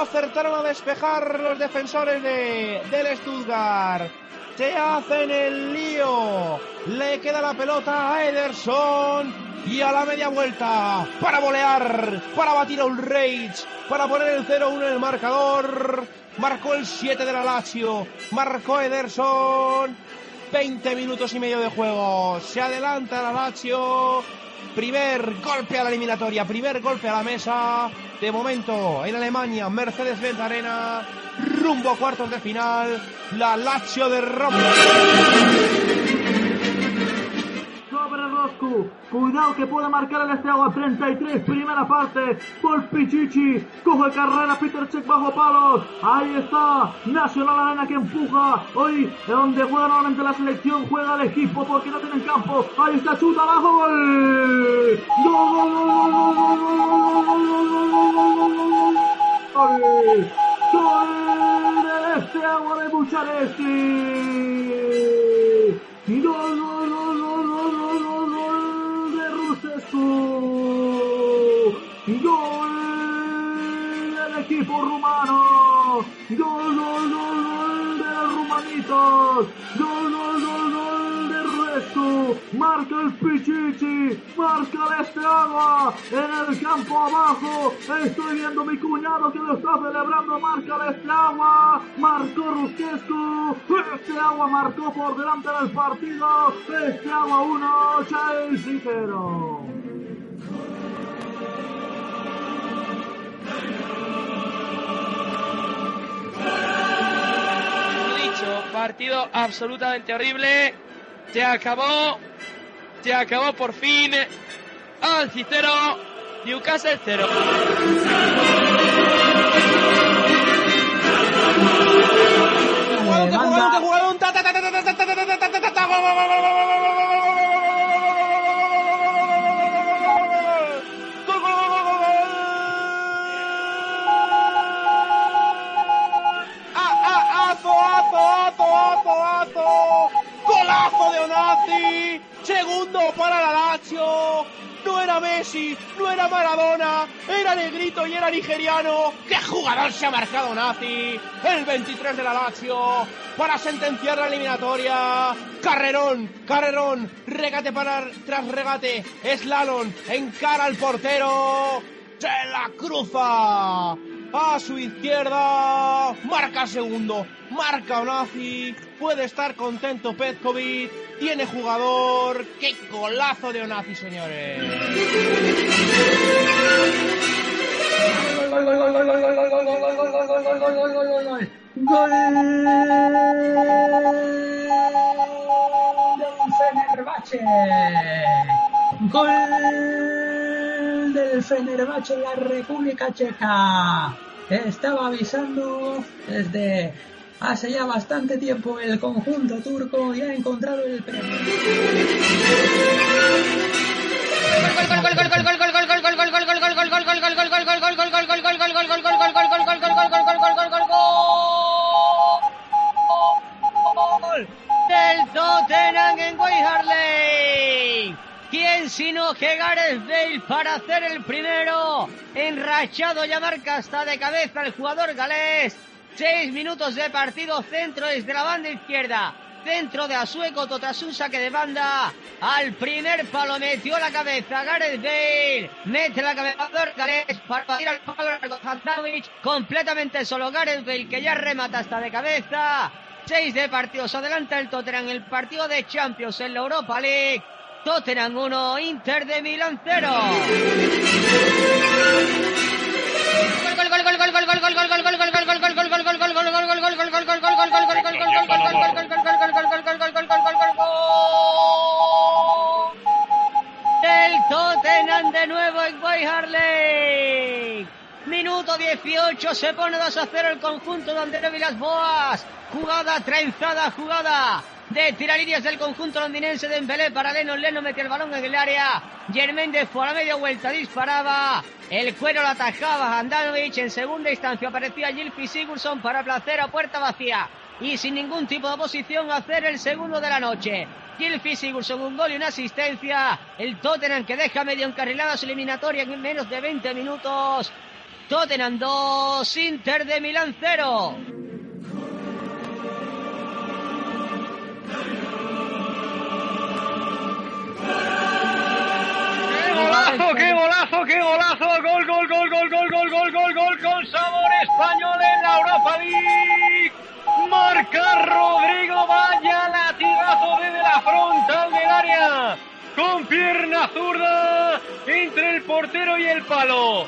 Acertaron a despejar los defensores de, del Stuttgart. Se hacen el lío. Le queda la pelota a Ederson y a la media vuelta para volear, para batir a un Rage, para poner el 0-1 en el marcador. Marcó el 7 de la Lazio, marcó Ederson 20 minutos y medio de juego. Se adelanta la Lazio. Primer golpe a la eliminatoria, primer golpe a la mesa. De momento, en Alemania, Mercedes-Benz Arena, rumbo a cuartos de final, la Lazio de Roma. Cuidado que puede marcar el estrago a 33, primera parte, por Pichichi, coge carrera Peter Check bajo palos, ahí está, Nacional Arena que empuja, hoy de donde juega normalmente la selección, juega el equipo porque no tienen campo, ahí está, chuta abajo, gol, gol, gol, gol, gol, gol, gol, gol, gol, gol del gol del equipo rumano, gol, gol, gol, gol de los rumanitos, gol, gol, gol, marca el Pichichi, marca este agua, en el campo abajo, estoy viendo mi cuñado que lo está celebrando, marca este agua, marcó Rusescu, este agua marcó por delante del partido, este agua 1, Chelsea 0. dicho, partido absolutamente horrible. Se acabó, se acabó por fin. Alci 0, Newcastle 0. Messi, no era Maradona, era negrito y era nigeriano. ¡Qué jugador se ha marcado Nazi! El 23 de la Lazio para sentenciar la eliminatoria. Carrerón, carrerón, regate para tras regate. Slalom, encara al portero. Se la cruza a su izquierda. Marca segundo, marca Onazi. Puede estar contento Petkovic. Tiene jugador. ¡Qué golazo de Onazi, señores! Gol Fenerbahce. En la República Checa. Estaba avisando desde hace ya bastante tiempo el conjunto turco y ha encontrado el premio. ¿Quién sino que Gareth Bale para hacer el primero? Enrachado ya marca hasta de cabeza el jugador galés. Seis minutos de partido, centro desde la banda izquierda. Centro de Asueco tras un saque de banda. Al primer palo metió la cabeza Gareth Bale. Mete la cabeza Galés para batir al palo. Completamente solo Gareth Bale que ya remata hasta de cabeza. 6 de partidos. Adelanta el Tottenham el partido de Champions en la Europa League. Tottenham 1, Inter de Milán 0. El Tottenham de nuevo en White Harley. Minuto 18, se pone 2 a 0 el conjunto de André Vilas Boas. Jugada trenzada, jugada de tiralíneas del conjunto londinense de Embelé para Lennon. Lennon mete el balón en el área. Germain de fuera media vuelta disparaba. El cuero lo atajaba Handanovic. En segunda instancia aparecía Gilfi Sigurdsson para placer a puerta vacía. Y sin ningún tipo de oposición hacer el segundo de la noche. Gilfi Sigurdsson un gol y una asistencia. El Tottenham que deja medio encarrilada su eliminatoria en menos de 20 minutos. Tottenham 2, Inter de Milán 0. Qué golazo! Gol, gol, gol, gol, gol, gol, gol, gol, gol con sabor español en la Europa League. Marca Rodrigo, vaya latigazo desde la frontal del área. Con pierna zurda entre el portero y el palo.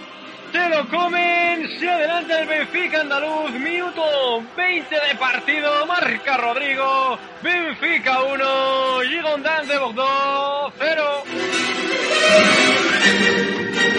Se lo comen, se adelanta el Benfica andaluz, minuto 20 de partido, marca Rodrigo, Benfica 1, Girondins de Bordeaux 0.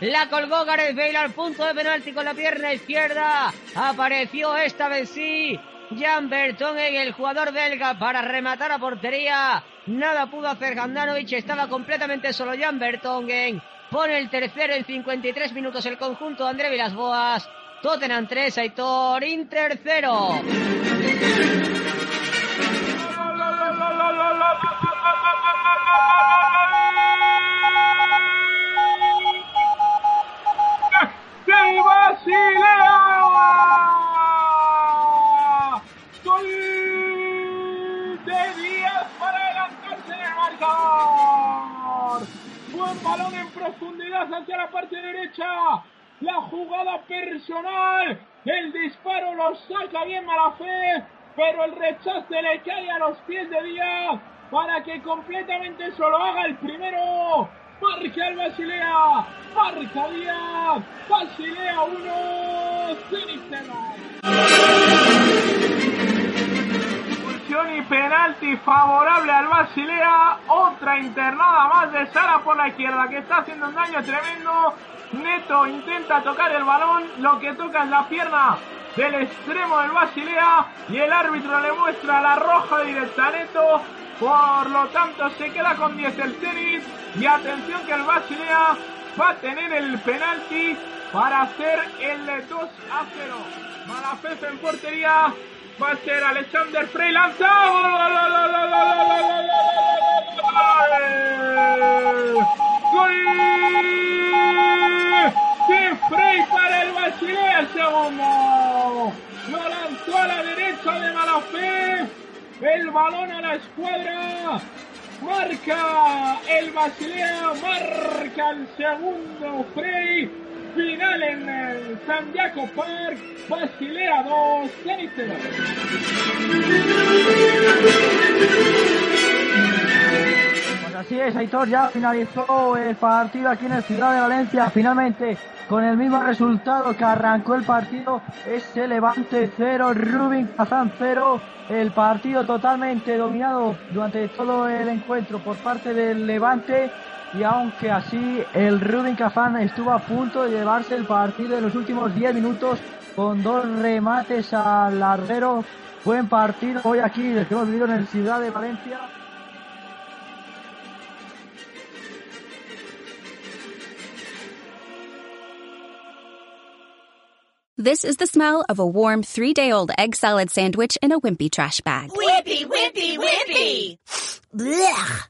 La colgó Gareth Bale al punto de penalti con la pierna izquierda. Apareció esta vez sí. Jan Vertonghen, el jugador belga, para rematar a portería. Nada pudo hacer Handanovic, estaba completamente solo Jan Vertonghen. Pone el tercero en 53 minutos el conjunto de André Vilas-Boas. Tottenham 3, Aitor, Inter 0. Profundidad hacia la parte derecha. La jugada personal. El disparo lo saca bien Malafé. Pero el rechace le cae a los pies de Díaz. Para que completamente solo haga el primero. Marca el Basilea. Marca Díaz. Basilea 1. Penalti favorable al Basilea. Otra internada más de Sara por la izquierda que está haciendo un daño tremendo. Neto intenta tocar el balón. Lo que toca es la pierna del extremo del Basilea. Y el árbitro le muestra la roja directa a Neto. Por lo tanto se queda con 10 el tenis. Y atención que el Basilea va a tener el penalti para hacer el 2 a 0. Malafez en portería. Va a ser Alexander Frey lanzado. ¡Gol! ¡De Frey para el Basilea el segundo! Lo lanzó a la derecha de Malafé. El balón a la escuadra. Marca el Basilea. Marca el segundo Frey. Final en el San Diego Park. Basilea 2, Zenit 0. Pues así es, Aitor ya finalizó el partido aquí en el Ciudad de Valencia. Finalmente, con el mismo resultado que arrancó el partido, ese Levante 0, Rubin Kazán 0. El partido totalmente dominado durante todo el encuentro por parte del Levante. Y aunque así el Rubin Kazán estuvo a punto de llevarse el partido en los últimos 10 minutos con dos remates al larguero. Buen partido hoy aquí, el que hemos vivido en el Ciudad de Valencia. This is the smell of a warm three day old egg salad sandwich in a wimpy trash bag. Whippy, whippy, whippy. Blech.